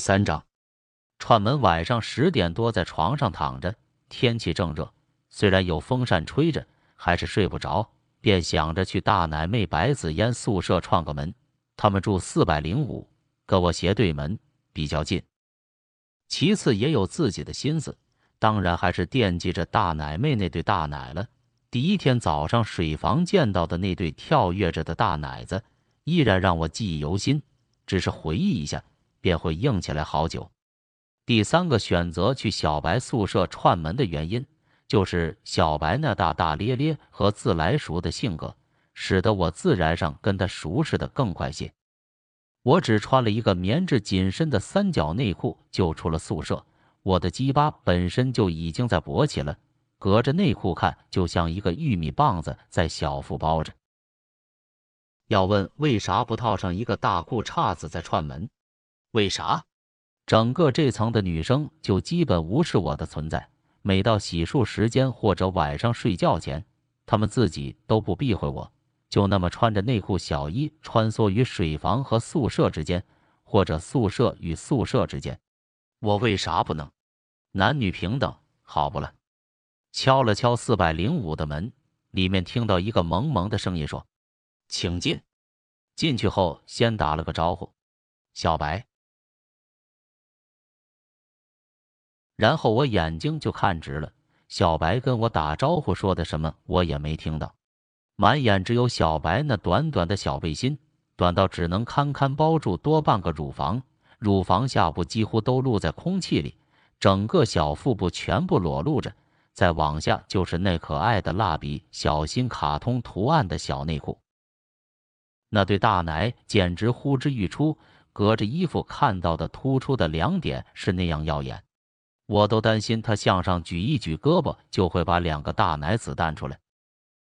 三章，串门晚上十点多在床上躺着，天气正热，虽然有风扇吹着，还是睡不着，便想着去大奶妹白子嫣宿舍串个门。他们住四百零五，跟我斜对门，比较近。其次也有自己的心思，当然还是惦记着大奶妹那对大奶了。第一天早上水房见到的那对跳跃着的大奶子，依然让我记忆犹新，只是回忆一下。便会硬起来好久。第三个选择去小白宿舍串门的原因，就是小白那大大咧咧和自来熟的性格，使得我自然上跟他熟识的更快些。我只穿了一个棉质紧身的三角内裤就出了宿舍，我的鸡巴本身就已经在勃起了，隔着内裤看就像一个玉米棒子在小腹包着。要问为啥不套上一个大裤衩子再串门？为啥？整个这层的女生就基本无视我的存在。每到洗漱时间或者晚上睡觉前，她们自己都不避讳我，就那么穿着内裤小衣穿梭于水房和宿舍之间，或者宿舍与宿舍之间。我为啥不能？男女平等，好不了。敲了敲四百零五的门，里面听到一个萌萌的声音说：“请进。”进去后先打了个招呼：“小白。”然后我眼睛就看直了，小白跟我打招呼说的什么我也没听到，满眼只有小白那短短的小背心，短到只能堪堪包住多半个乳房，乳房下部几乎都露在空气里，整个小腹部全部裸露着，再往下就是那可爱的蜡笔小新卡通图案的小内裤，那对大奶简直呼之欲出，隔着衣服看到的突出的两点是那样耀眼。我都担心他向上举一举胳膊，就会把两个大奶子弹出来。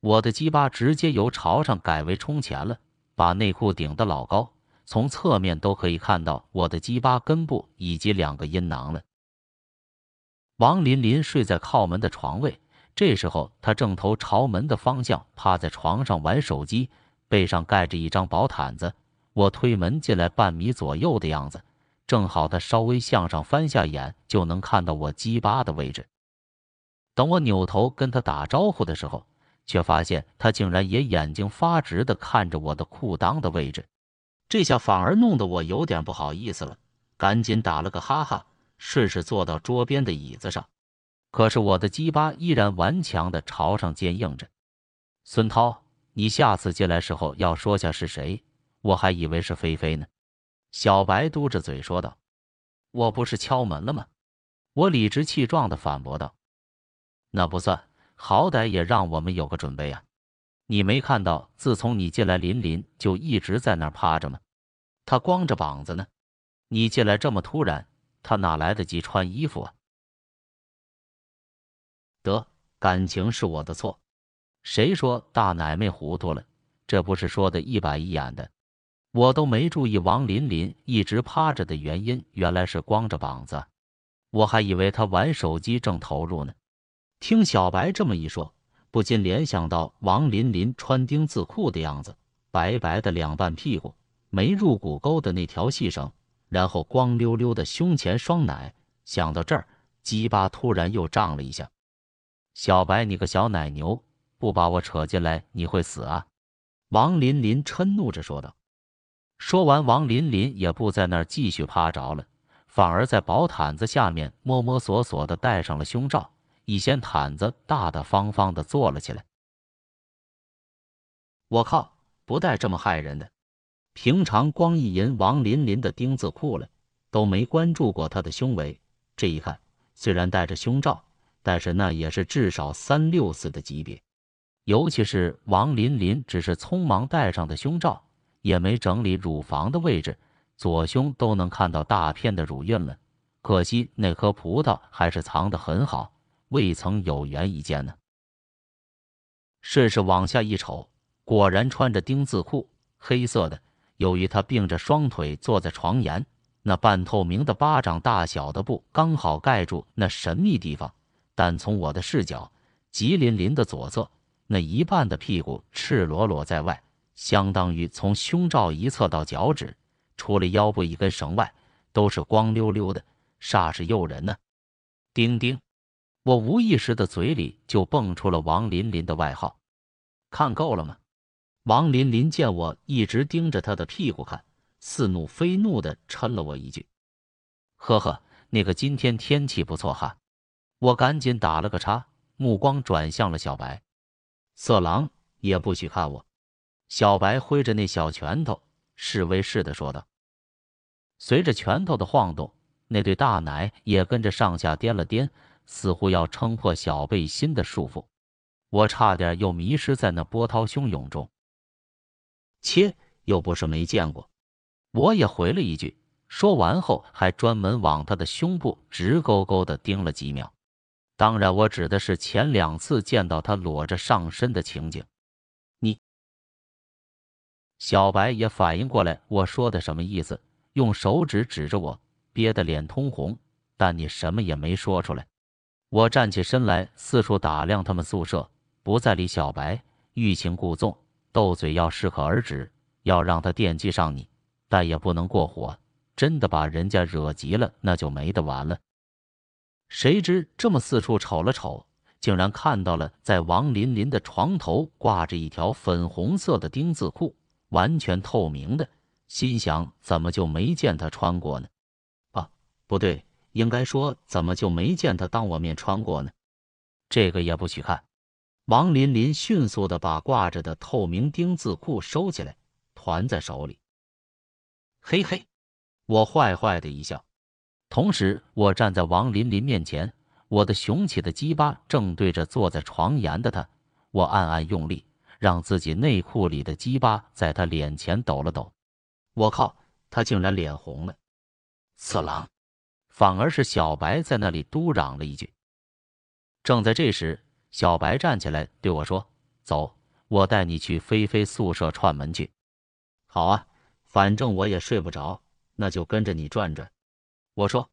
我的鸡巴直接由朝上改为冲前了，把内裤顶得老高，从侧面都可以看到我的鸡巴根部以及两个阴囊了。王琳琳睡在靠门的床位，这时候她正头朝门的方向趴在床上玩手机，背上盖着一张薄毯子。我推门进来半米左右的样子。正好他稍微向上翻下眼，就能看到我鸡巴的位置。等我扭头跟他打招呼的时候，却发现他竟然也眼睛发直的看着我的裤裆的位置。这下反而弄得我有点不好意思了，赶紧打了个哈哈，顺势坐到桌边的椅子上。可是我的鸡巴依然顽强的朝上坚硬着。孙涛，你下次进来时候要说下是谁，我还以为是菲菲呢。小白嘟着嘴说道：“我不是敲门了吗？”我理直气壮的反驳道：“那不算，好歹也让我们有个准备啊！你没看到，自从你进来，林林就一直在那儿趴着吗？他光着膀子呢。你进来这么突然，他哪来得及穿衣服啊？”得，感情是我的错。谁说大奶妹糊涂了？这不是说的一板一眼的。我都没注意王琳琳一直趴着的原因，原来是光着膀子，我还以为她玩手机正投入呢。听小白这么一说，不禁联想到王琳琳穿丁字裤的样子，白白的两半屁股，没入骨沟的那条细绳，然后光溜溜的胸前双奶。想到这儿，鸡巴突然又胀了一下。小白，你个小奶牛，不把我扯进来，你会死啊！王琳琳嗔怒着说道。说完，王琳琳也不在那儿继续趴着了，反而在薄毯子下面摸摸索索的戴上了胸罩，一掀毯子，大大方方的坐了起来。我靠，不戴这么害人的！平常光一银王琳琳的丁字裤了，都没关注过她的胸围。这一看，虽然戴着胸罩，但是那也是至少三六四的级别。尤其是王琳琳只是匆忙戴上的胸罩。也没整理乳房的位置，左胸都能看到大片的乳晕了。可惜那颗葡萄还是藏得很好，未曾有缘一见呢。顺势往下一瞅，果然穿着丁字裤，黑色的。由于他并着双腿坐在床沿，那半透明的巴掌大小的布刚好盖住那神秘地方。但从我的视角，吉林林的左侧那一半的屁股赤裸裸在外。相当于从胸罩一侧到脚趾，除了腰部一根绳外，都是光溜溜的，煞是诱人呢。丁丁，我无意识的嘴里就蹦出了王琳琳的外号。看够了吗？王琳琳见我一直盯着她的屁股看，似怒非怒的嗔了我一句：“呵呵，那个今天天气不错哈。”我赶紧打了个叉，目光转向了小白。色狼也不许看我。小白挥着那小拳头，示威似的说道。随着拳头的晃动，那对大奶也跟着上下颠了颠，似乎要撑破小背心的束缚。我差点又迷失在那波涛汹涌中。切，又不是没见过。我也回了一句，说完后还专门往他的胸部直勾勾的盯了几秒。当然，我指的是前两次见到他裸着上身的情景。小白也反应过来我说的什么意思，用手指指着我，憋得脸通红，但你什么也没说出来。我站起身来，四处打量他们宿舍，不再理小白，欲擒故纵。斗嘴要适可而止，要让他惦记上你，但也不能过火。真的把人家惹急了，那就没得玩了。谁知这么四处瞅了瞅，竟然看到了在王琳琳的床头挂着一条粉红色的丁字裤，完全透明的。心想：怎么就没见他穿过呢？啊，不对，应该说怎么就没见他当我面穿过呢？这个也不许看。王琳琳迅速的把挂着的透明丁字裤收起来，团在手里。嘿嘿，我坏坏的一笑，同时我站在王琳琳面前，我的雄起的鸡巴正对着坐在床沿的她，我暗暗用力，让自己内裤里的鸡巴在他脸前抖了抖。我靠，他竟然脸红了！色狼，反而是小白在那里嘟嚷了一句。正在这时。小白站起来对我说：“走，我带你去菲菲宿舍串门去。”“好啊，反正我也睡不着，那就跟着你转转。”我说。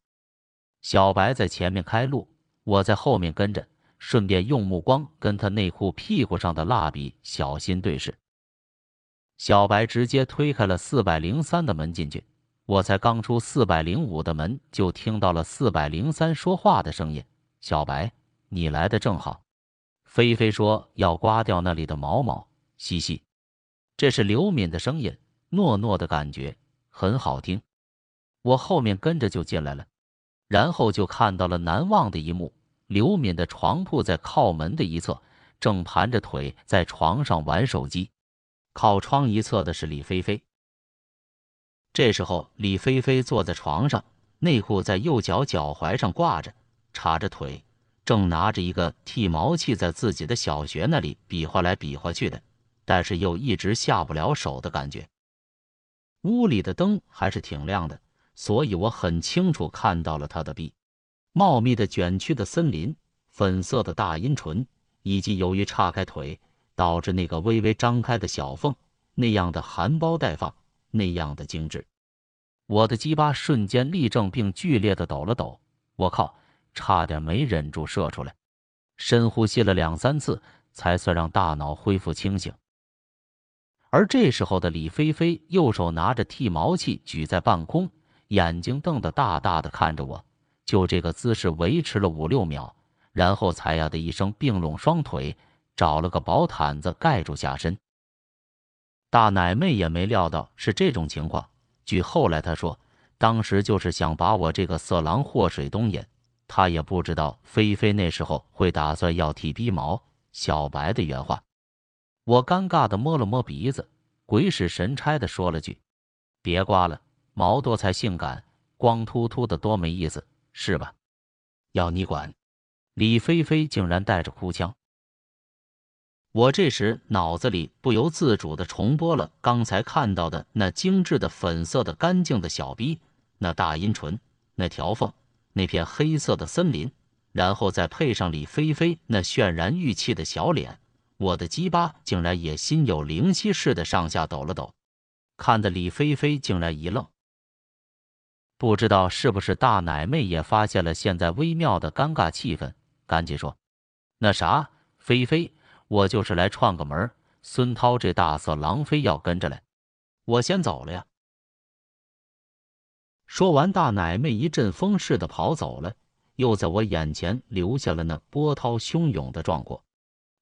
小白在前面开路，我在后面跟着，顺便用目光跟他内裤屁股上的蜡笔小心对视。小白直接推开了四百零三的门进去，我才刚出四百零五的门，就听到了四百零三说话的声音：“小白，你来的正好。”菲菲说要刮掉那里的毛毛，嘻嘻，这是刘敏的声音，糯糯的感觉很好听。我后面跟着就进来了，然后就看到了难忘的一幕：刘敏的床铺在靠门的一侧，正盘着腿在床上玩手机；靠窗一侧的是李菲菲。这时候，李菲菲坐在床上，内裤在右脚脚踝上挂着，叉着腿。正拿着一个剃毛器在自己的小穴那里比划来比划去的，但是又一直下不了手的感觉。屋里的灯还是挺亮的，所以我很清楚看到了他的臂，茂密的卷曲的森林，粉色的大阴唇，以及由于岔开腿导致那个微微张开的小缝那样的含苞待放，那样的精致。我的鸡巴瞬间立正并剧烈的抖了抖，我靠！差点没忍住射出来，深呼吸了两三次，才算让大脑恢复清醒。而这时候的李菲菲，右手拿着剃毛器举在半空，眼睛瞪得大大的看着我，就这个姿势维持了五六秒，然后才呀的一声并拢双腿，找了个薄毯子盖住下身。大奶妹也没料到是这种情况，据后来她说，当时就是想把我这个色狼祸水东引。她也不知道菲菲那时候会打算要剃逼毛。小白的原话，我尴尬的摸了摸鼻子，鬼使神差的说了句：“别刮了，毛多才性感，光秃秃的多没意思，是吧？”要你管！李菲菲竟然带着哭腔。我这时脑子里不由自主的重播了刚才看到的那精致的粉色的干净的小逼，那大阴唇，那条缝。那片黑色的森林，然后再配上李菲菲那渲然欲泣的小脸，我的鸡巴竟然也心有灵犀似的上下抖了抖，看得李菲菲竟然一愣。不知道是不是大奶妹也发现了现在微妙的尴尬气氛，赶紧说：“那啥，菲菲，我就是来串个门，孙涛这大色狼非要跟着来，我先走了呀。”说完，大奶妹一阵风似的跑走了，又在我眼前留下了那波涛汹涌的壮阔。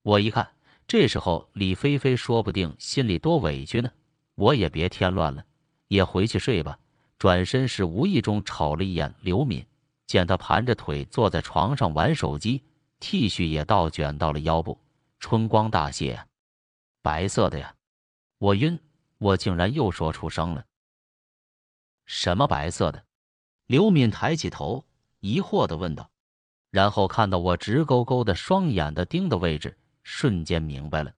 我一看，这时候李菲菲说不定心里多委屈呢。我也别添乱了，也回去睡吧。转身时无意中瞅了一眼刘敏，见她盘着腿坐在床上玩手机，T 恤也倒卷到了腰部，春光大泄呀，白色的呀。我晕，我竟然又说出声了。什么白色的？刘敏抬起头，疑惑的问道，然后看到我直勾勾的双眼的盯的位置，瞬间明白了。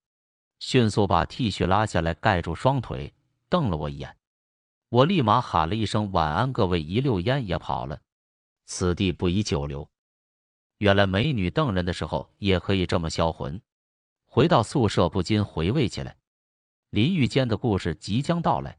迅速把 T 恤拉下来盖住双腿，瞪了我一眼。我立马喊了一声“晚安，各位”，一溜烟也跑了。此地不宜久留。原来美女瞪人的时候也可以这么销魂。回到宿舍，不禁回味起来。淋浴间的故事即将到来。